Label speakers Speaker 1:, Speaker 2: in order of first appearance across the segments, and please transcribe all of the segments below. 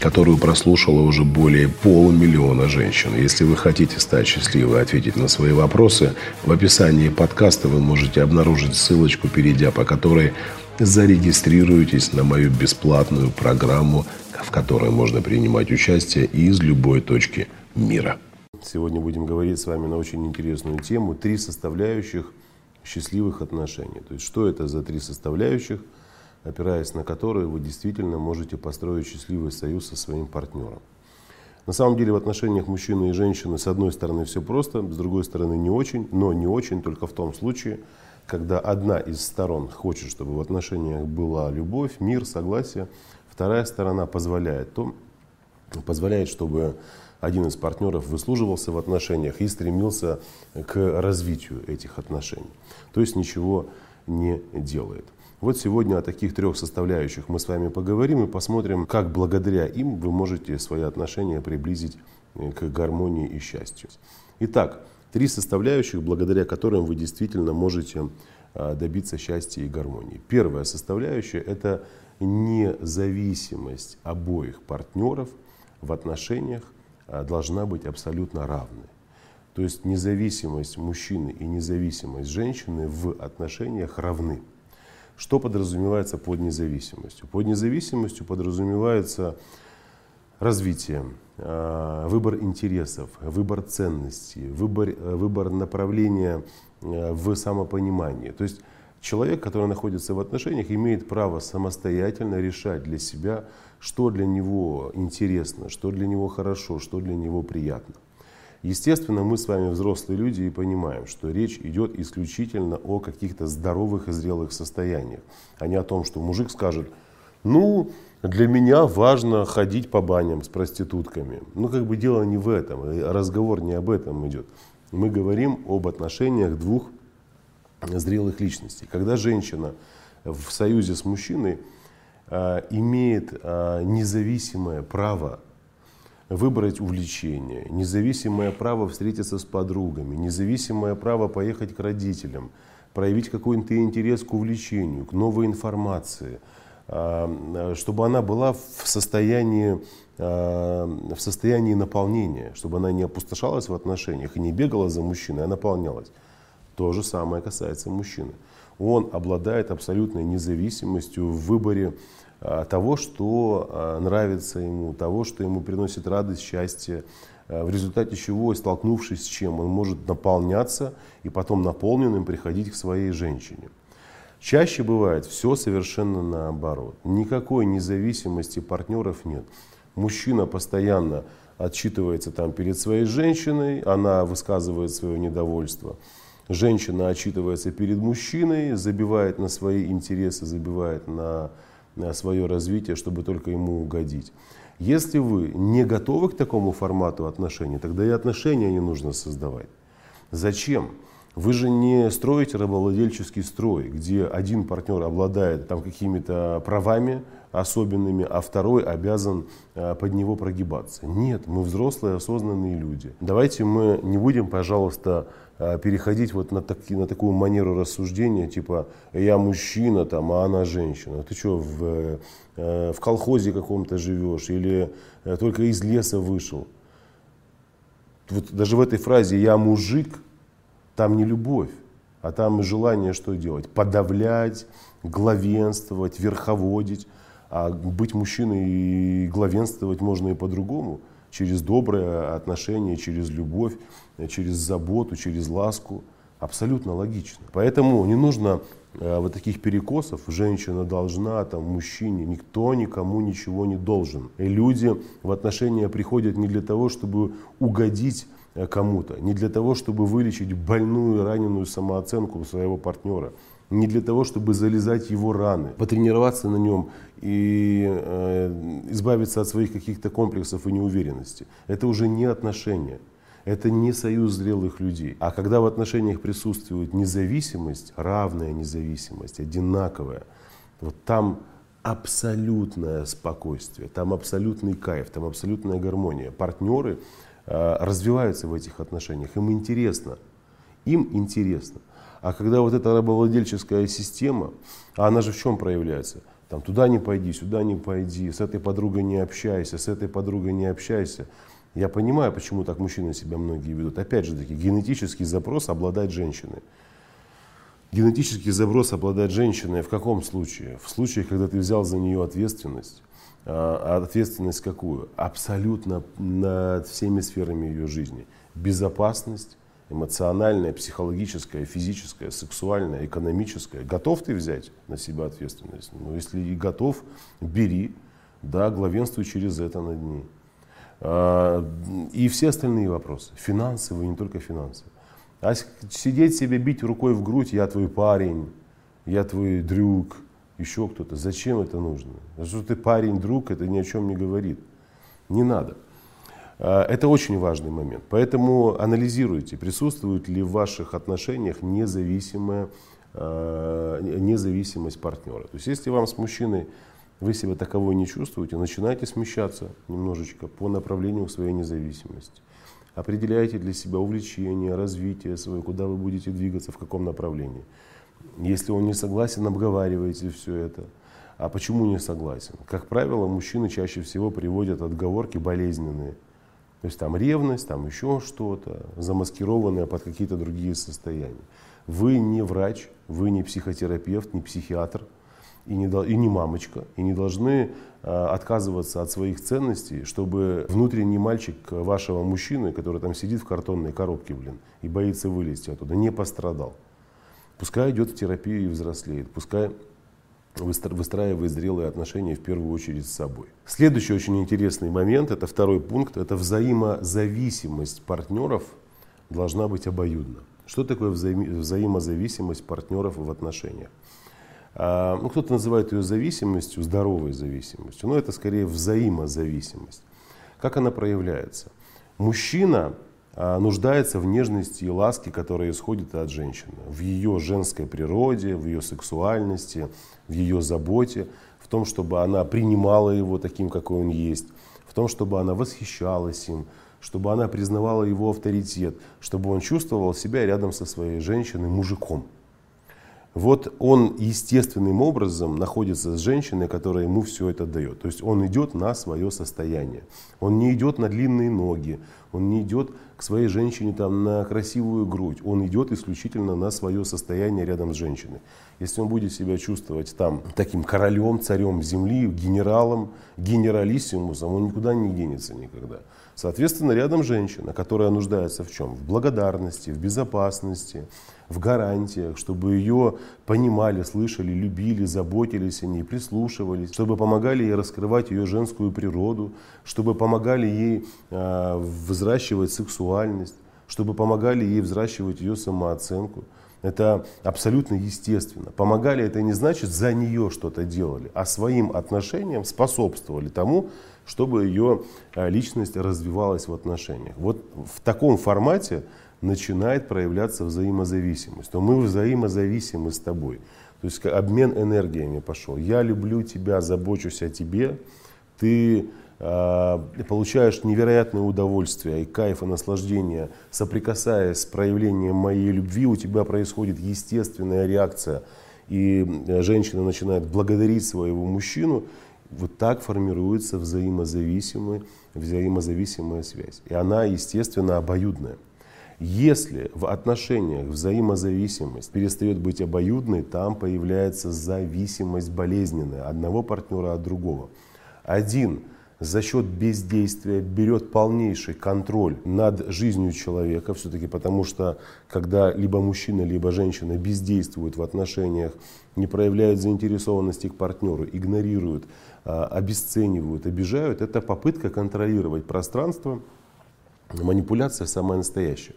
Speaker 1: которую прослушало уже более полумиллиона женщин. Если вы хотите стать счастливой и ответить на свои вопросы, в описании подкаста вы можете обнаружить ссылочку, перейдя по которой зарегистрируйтесь на мою бесплатную программу, в которой можно принимать участие из любой точки мира.
Speaker 2: Сегодня будем говорить с вами на очень интересную тему «Три составляющих счастливых отношений». То есть, что это за три составляющих – опираясь на которые вы действительно можете построить счастливый союз со своим партнером. На самом деле в отношениях мужчины и женщины с одной стороны все просто, с другой стороны не очень, но не очень только в том случае, когда одна из сторон хочет, чтобы в отношениях была любовь, мир, согласие, вторая сторона позволяет, то позволяет, чтобы один из партнеров выслуживался в отношениях и стремился к развитию этих отношений. То есть ничего не делает. Вот сегодня о таких трех составляющих мы с вами поговорим и посмотрим, как благодаря им вы можете свои отношения приблизить э, к гармонии и счастью. Итак, три составляющих, благодаря которым вы действительно можете а, добиться счастья и гармонии. Первая составляющая – это независимость обоих партнеров в отношениях а, должна быть абсолютно равной. То есть независимость мужчины и независимость женщины в отношениях равны. Что подразумевается под независимостью? Под независимостью подразумевается развитие, а, выбор интересов, выбор ценностей, выбор, э, выбор направления э, в самопонимании. То есть человек, который находится в отношениях, имеет право самостоятельно решать для себя, что для него интересно, что для него хорошо, что для него приятно. Естественно, мы с вами взрослые люди и понимаем, что речь идет исключительно о каких-то здоровых и зрелых состояниях, а не о том, что мужик скажет, ну, для меня важно ходить по баням с проститутками. Ну, как бы дело не в этом, разговор не об этом идет. Мы говорим об отношениях двух зрелых личностей. Когда женщина в союзе с мужчиной э, имеет э, независимое право выбрать увлечение, независимое право встретиться с подругами, независимое право поехать к родителям, проявить какой-то интерес к увлечению, к новой информации, а, чтобы она была в состоянии, а, в состоянии наполнения, чтобы она не опустошалась в отношениях и не бегала за мужчиной, а наполнялась. То же самое касается мужчины. Он обладает абсолютной независимостью в выборе а, того, что а, нравится ему, того, что ему приносит радость, счастье, а, в результате чего, столкнувшись с чем, он может наполняться и потом наполненным приходить к своей женщине. Чаще бывает все совершенно наоборот. Никакой независимости партнеров нет. Мужчина постоянно отчитывается там перед своей женщиной, она высказывает свое недовольство. Женщина отчитывается перед мужчиной, забивает на свои интересы, забивает на свое развитие, чтобы только ему угодить. Если вы не готовы к такому формату отношений, тогда и отношения не нужно создавать. Зачем? Вы же не строите рабовладельческий строй, где один партнер обладает там какими-то правами особенными, а второй обязан э, под него прогибаться. Нет, мы взрослые, осознанные люди. Давайте мы не будем, пожалуйста, э, переходить вот на, таки, на такую манеру рассуждения, типа я мужчина, там, а она женщина. Ты что, в, э, в колхозе каком-то живешь или только из леса вышел? Вот даже в этой фразе «я мужик» там не любовь, а там желание что делать? Подавлять, главенствовать, верховодить. А быть мужчиной и главенствовать можно и по-другому. Через доброе отношение, через любовь, через заботу, через ласку. Абсолютно логично. Поэтому не нужно э, вот таких перекосов. Женщина должна, там, мужчине. Никто никому ничего не должен. И люди в отношения приходят не для того, чтобы угодить э, кому-то, не для того, чтобы вылечить больную, раненую самооценку своего партнера, не для того, чтобы залезать его раны, потренироваться на нем и э, избавиться от своих каких-то комплексов и неуверенности. Это уже не отношения. Это не союз зрелых людей. А когда в отношениях присутствует независимость, равная независимость, одинаковая, вот там абсолютное спокойствие, там абсолютный кайф, там абсолютная гармония. Партнеры э, развиваются в этих отношениях, им интересно, им интересно. А когда вот эта рабовладельческая система, а она же в чем проявляется? Там туда не пойди, сюда не пойди, с этой подругой не общайся, с этой подругой не общайся. Я понимаю, почему так мужчины себя многие ведут. Опять же таки, генетический запрос обладать женщиной. Генетический запрос обладать женщиной в каком случае? В случае, когда ты взял за нее ответственность. А ответственность какую? Абсолютно над всеми сферами ее жизни. Безопасность, эмоциональная, психологическая, физическая, сексуальная, экономическая. Готов ты взять на себя ответственность? Ну, если и готов, бери, да, главенствуй через это над ней. А, и все остальные вопросы, финансовые, не только финансовые. А сидеть себе, бить рукой в грудь, я твой парень, я твой друг, еще кто-то. Зачем это нужно? Что ты парень, друг, это ни о чем не говорит. Не надо. А, это очень важный момент. Поэтому анализируйте, присутствует ли в ваших отношениях независимая, а, независимость партнера. То есть если вам с мужчиной вы себя таковой не чувствуете, начинайте смещаться немножечко по направлению своей независимости. Определяйте для себя увлечение, развитие свое, куда вы будете двигаться, в каком направлении. Если он не согласен, обговаривайте все это. А почему не согласен? Как правило, мужчины чаще всего приводят отговорки болезненные. То есть там ревность, там еще что-то, замаскированное под какие-то другие состояния. Вы не врач, вы не психотерапевт, не психиатр – и не, и не мамочка, и не должны э, отказываться от своих ценностей, чтобы внутренний мальчик вашего мужчины, который там сидит в картонной коробке, блин, и боится вылезти оттуда, не пострадал. Пускай идет в терапию и взрослеет, пускай выстраивает зрелые отношения в первую очередь с собой. Следующий очень интересный момент, это второй пункт, это взаимозависимость партнеров должна быть обоюдна. Что такое взаим взаимозависимость партнеров в отношениях? А, ну, кто-то называет ее зависимостью, здоровой зависимостью, но это скорее взаимозависимость. Как она проявляется? Мужчина нуждается в нежности и ласке, которая исходит от женщины, в ее женской природе, в ее сексуальности, в ее заботе, в том, чтобы она принимала его таким, какой он есть, в том, чтобы она восхищалась им, чтобы она признавала его авторитет, чтобы он чувствовал себя рядом со своей женщиной мужиком. Вот он естественным образом находится с женщиной, которая ему все это дает. То есть он идет на свое состояние. Он не идет на длинные ноги, он не идет к своей женщине там, на красивую грудь. Он идет исключительно на свое состояние рядом с женщиной. Если он будет себя чувствовать там таким королем, царем земли, генералом, генералиссимусом, он никуда не денется никогда. Соответственно, рядом женщина, которая нуждается в чем? В благодарности, в безопасности, в гарантиях, чтобы ее понимали, слышали, любили, заботились о ней, прислушивались, чтобы помогали ей раскрывать ее женскую природу, чтобы помогали ей э, взращивать сексуальность, чтобы помогали ей взращивать ее самооценку. Это абсолютно естественно. Помогали это не значит за нее что-то делали, а своим отношениям способствовали тому, чтобы ее э, личность развивалась в отношениях. Вот в таком формате начинает проявляться взаимозависимость. То мы взаимозависимы с тобой. То есть обмен энергиями пошел. Я люблю тебя, забочусь о тебе. Ты э, получаешь невероятное удовольствие и кайф и наслаждение, соприкасаясь с проявлением моей любви, у тебя происходит естественная реакция, и э, женщина начинает благодарить своего мужчину. Вот так формируется взаимозависимая, взаимозависимая связь. И она, естественно, обоюдная. Если в отношениях взаимозависимость перестает быть обоюдной, там появляется зависимость болезненная одного партнера от другого. Один за счет бездействия берет полнейший контроль над жизнью человека, все-таки потому что когда либо мужчина, либо женщина бездействуют в отношениях, не проявляют заинтересованности к партнеру, игнорируют, а, обесценивают, обижают, это попытка контролировать пространство, манипуляция самая настоящая.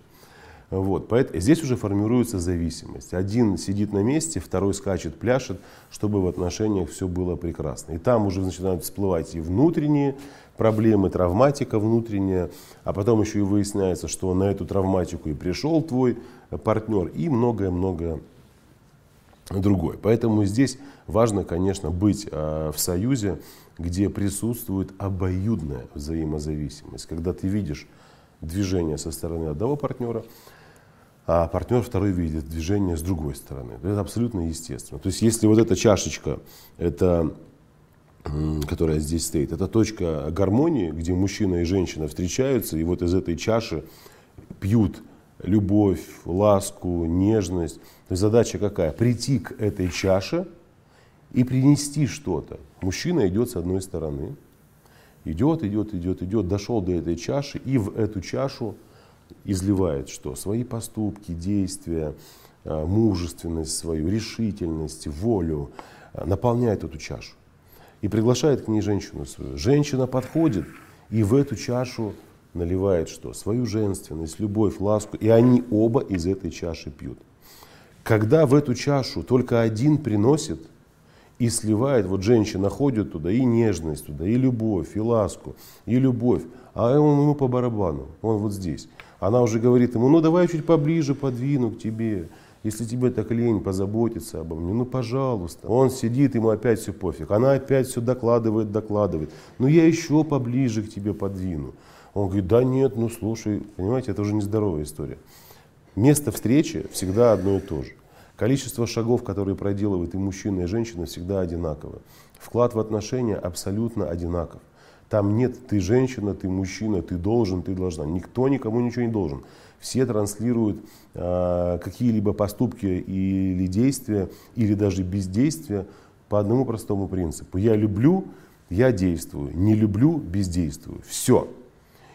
Speaker 2: Вот, поэтому здесь уже формируется зависимость. Один сидит на месте, второй скачет, пляшет, чтобы в отношениях все было прекрасно. И там уже начинают всплывать и внутренние проблемы, травматика внутренняя, а потом еще и выясняется, что на эту травматику и пришел твой партнер, и многое-многое другое. Поэтому здесь важно, конечно, быть э, в союзе, где присутствует обоюдная взаимозависимость. Когда ты видишь движение со стороны одного партнера, а партнер второй видит движение с другой стороны. Это абсолютно естественно. То есть если вот эта чашечка, это, которая здесь стоит, это точка гармонии, где мужчина и женщина встречаются, и вот из этой чаши пьют любовь, ласку, нежность. То есть задача какая? Прийти к этой чаше и принести что-то. Мужчина идет с одной стороны, идет, идет, идет, идет, дошел до этой чаши и в эту чашу изливает что? Свои поступки, действия, э, мужественность свою, решительность, волю, э, наполняет эту чашу. И приглашает к ней женщину свою. Женщина подходит и в эту чашу наливает что? Свою женственность, любовь, ласку. И они оба из этой чаши пьют. Когда в эту чашу только один приносит и сливает, вот женщина ходит туда, и нежность туда, и любовь, и ласку, и любовь, а он ему по барабану, он вот здесь. Она уже говорит ему, ну давай чуть поближе подвину к тебе. Если тебе так лень позаботиться обо мне, ну пожалуйста. Он сидит, ему опять все пофиг. Она опять все докладывает, докладывает. Ну я еще поближе к тебе подвину. Он говорит, да нет, ну слушай, понимаете, это уже нездоровая история. Место встречи всегда одно и то же. Количество шагов, которые проделывают и мужчина, и женщина, всегда одинаково. Вклад в отношения абсолютно одинаков. Там нет ты женщина, ты мужчина, ты должен, ты должна. Никто никому ничего не должен. Все транслируют э, какие-либо поступки или действия, или даже бездействия по одному простому принципу. Я люблю, я действую. Не люблю, бездействую. Все.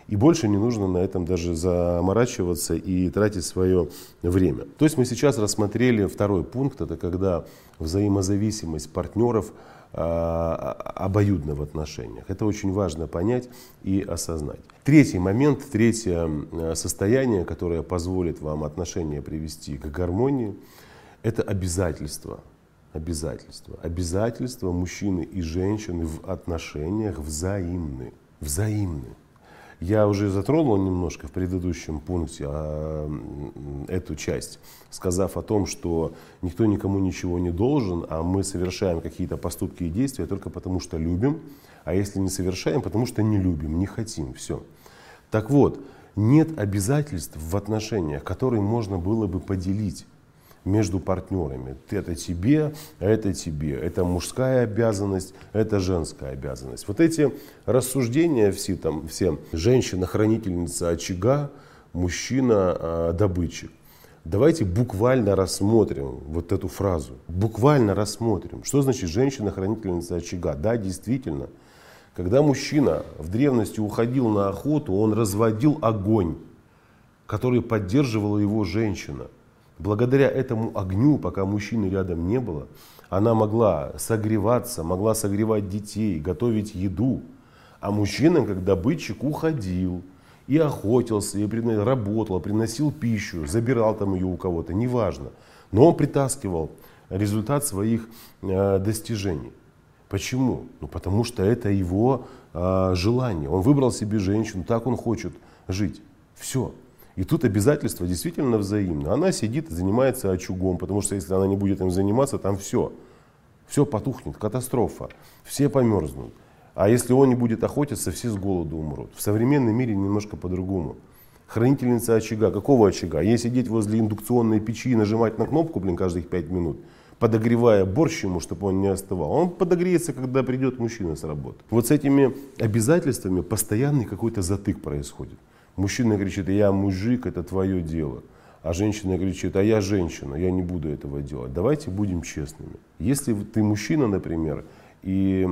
Speaker 2: И больше не нужно на этом даже заморачиваться и тратить свое время. То есть мы сейчас рассмотрели второй пункт, это когда взаимозависимость партнеров обоюдно в отношениях. Это очень важно понять и осознать. Третий момент, третье состояние, которое позволит вам отношения привести к гармонии, это обязательства. Обязательства. Обязательства мужчины и женщины в отношениях взаимны. Взаимны. Я уже затронул немножко в предыдущем пункте а, эту часть, сказав о том, что никто никому ничего не должен, а мы совершаем какие-то поступки и действия только потому, что любим, а если не совершаем, потому что не любим, не хотим, все. Так вот, нет обязательств в отношениях, которые можно было бы поделить между партнерами. Это тебе, а это тебе. Это мужская обязанность, это женская обязанность. Вот эти рассуждения все, там, все женщина-хранительница очага, мужчина-добытчик. Давайте буквально рассмотрим вот эту фразу. Буквально рассмотрим. Что значит женщина-хранительница очага? Да, действительно. Когда мужчина в древности уходил на охоту, он разводил огонь, который поддерживала его женщина – Благодаря этому огню, пока мужчины рядом не было, она могла согреваться, могла согревать детей, готовить еду. А мужчина, как добытчик, уходил и охотился, и работал, приносил пищу, забирал там ее у кого-то, неважно. Но он притаскивал результат своих э, достижений. Почему? Ну, потому что это его э, желание. Он выбрал себе женщину, так он хочет жить. Все. И тут обязательство действительно взаимно. Она сидит занимается очагом, потому что если она не будет им заниматься, там все. Все потухнет, катастрофа. Все померзнут. А если он не будет охотиться, все с голоду умрут. В современном мире немножко по-другому. Хранительница очага. Какого очага? Ей сидеть возле индукционной печи и нажимать на кнопку, блин, каждых пять минут, подогревая борщ ему, чтобы он не остывал. Он подогреется, когда придет мужчина с работы. Вот с этими обязательствами постоянный какой-то затык происходит. Мужчина кричит, я мужик, это твое дело. А женщина кричит, а я женщина, я не буду этого делать. Давайте будем честными. Если ты мужчина, например, и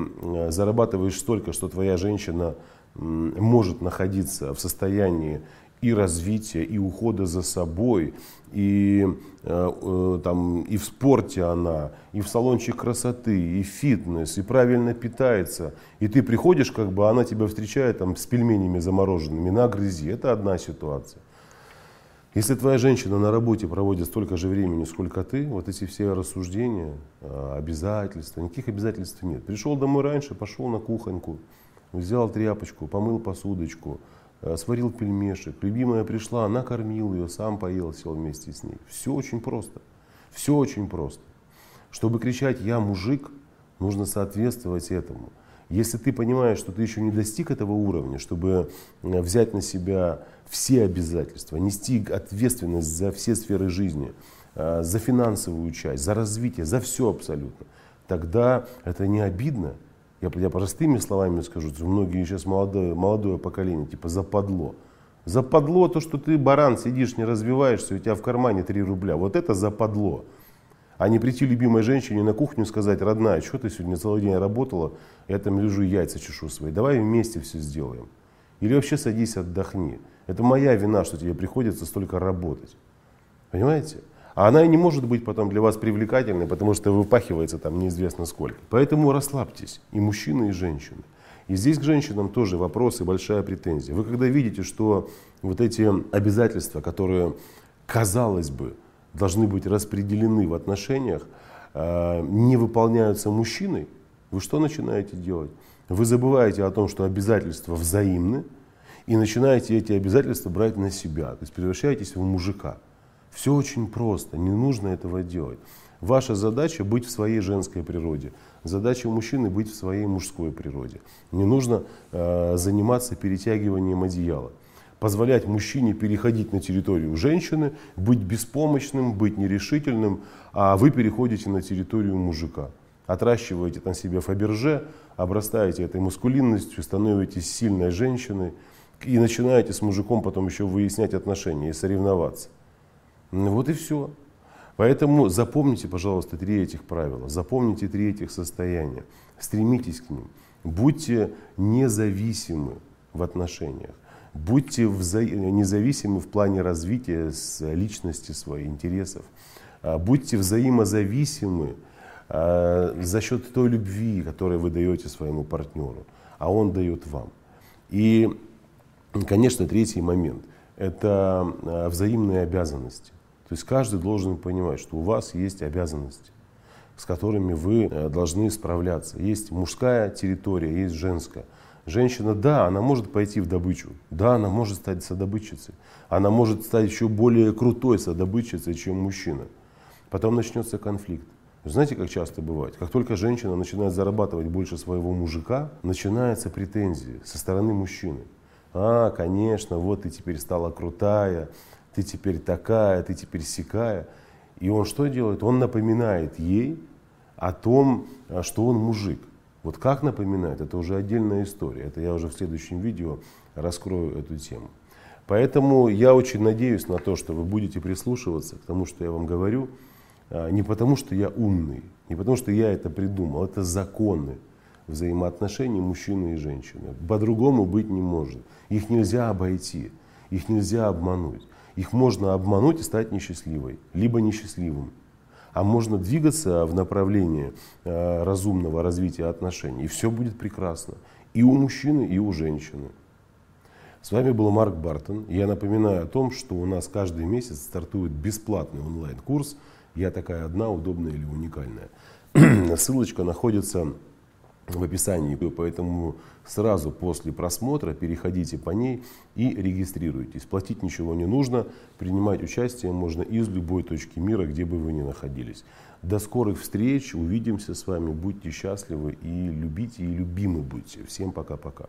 Speaker 2: зарабатываешь столько, что твоя женщина может находиться в состоянии и развития, и ухода за собой, и, э, э, там, и в спорте она, и в салончик красоты, и фитнес, и правильно питается. И ты приходишь, как бы она тебя встречает там, с пельменями замороженными, на грызи. Это одна ситуация. Если твоя женщина на работе проводит столько же времени, сколько ты, вот эти все рассуждения, а, обязательства, никаких обязательств нет. Пришел домой раньше, пошел на кухоньку, взял тряпочку, помыл посудочку, сварил пельмешек. Любимая пришла, накормил ее, сам поел, сел вместе с ней. Все очень просто. Все очень просто. Чтобы кричать «я мужик», нужно соответствовать этому. Если ты понимаешь, что ты еще не достиг этого уровня, чтобы э, взять на себя все обязательства, нести ответственность за все сферы жизни, э, за финансовую часть, за развитие, за все абсолютно, тогда это не обидно. Я, я простыми словами скажу, многие сейчас молодое, молодое поколение, типа западло. Западло то, что ты баран, сидишь, не развиваешься, у тебя в кармане 3 рубля. Вот это западло. А не прийти любимой женщине на кухню и сказать, родная, что ты сегодня целый день работала, я там лежу яйца чешу свои, давай вместе все сделаем. Или вообще садись, отдохни. Это моя вина, что тебе приходится столько работать. Понимаете? А она и не может быть потом для вас привлекательной, потому что выпахивается там неизвестно сколько. Поэтому расслабьтесь, и мужчины, и женщины. И здесь к женщинам тоже вопрос и большая претензия. Вы когда видите, что вот эти обязательства, которые, казалось бы, должны быть распределены в отношениях, э, не выполняются мужчиной, вы что начинаете делать? Вы забываете о том, что обязательства взаимны, и начинаете эти обязательства брать на себя. То есть превращаетесь в мужика. Все очень просто, не нужно этого делать. Ваша задача быть в своей женской природе. Задача мужчины быть в своей мужской природе. Не нужно э, заниматься перетягиванием одеяла позволять мужчине переходить на территорию женщины, быть беспомощным, быть нерешительным, а вы переходите на территорию мужика. Отращиваете на себе фаберже, обрастаете этой мускулинностью, становитесь сильной женщиной и начинаете с мужиком потом еще выяснять отношения и соревноваться. Вот и все. Поэтому запомните, пожалуйста, три этих правила, запомните три этих состояния, стремитесь к ним, будьте независимы в отношениях. Будьте вза... независимы в плане развития с личности своих интересов. А, будьте взаимозависимы а, за счет той любви, которую вы даете своему партнеру, а он дает вам. И, конечно, третий момент – это а, взаимные обязанности. То есть каждый должен понимать, что у вас есть обязанности, с которыми вы должны справляться. Есть мужская территория, есть женская. Женщина, да, она может пойти в добычу, да, она может стать содобытчицей, она может стать еще более крутой содобытчицей, чем мужчина. Потом начнется конфликт. Знаете, как часто бывает? Как только женщина начинает зарабатывать больше своего мужика, начинаются претензии со стороны мужчины. А, конечно, вот ты теперь стала крутая, ты теперь такая, ты теперь сякая. И он что делает? Он напоминает ей о том, что он мужик. Вот как напоминает, это уже отдельная история. Это я уже в следующем видео раскрою эту тему. Поэтому я очень надеюсь на то, что вы будете прислушиваться к тому, что я вам говорю, а, не потому что я умный, не потому что я это придумал, это законы взаимоотношений мужчины и женщины. По-другому быть не может. Их нельзя обойти, их нельзя обмануть. Их можно обмануть и стать несчастливой, либо несчастливым а можно двигаться в направлении э, разумного развития отношений, и все будет прекрасно. И у мужчины, и у женщины. С вами был Марк Бартон. Я напоминаю о том, что у нас каждый месяц стартует бесплатный онлайн-курс «Я такая одна, удобная или уникальная». Ссылочка находится в описании, поэтому сразу после просмотра переходите по ней и регистрируйтесь. Платить ничего не нужно, принимать участие можно из любой точки мира, где бы вы ни находились. До скорых встреч, увидимся с вами, будьте счастливы и любите, и любимы будьте. Всем пока-пока.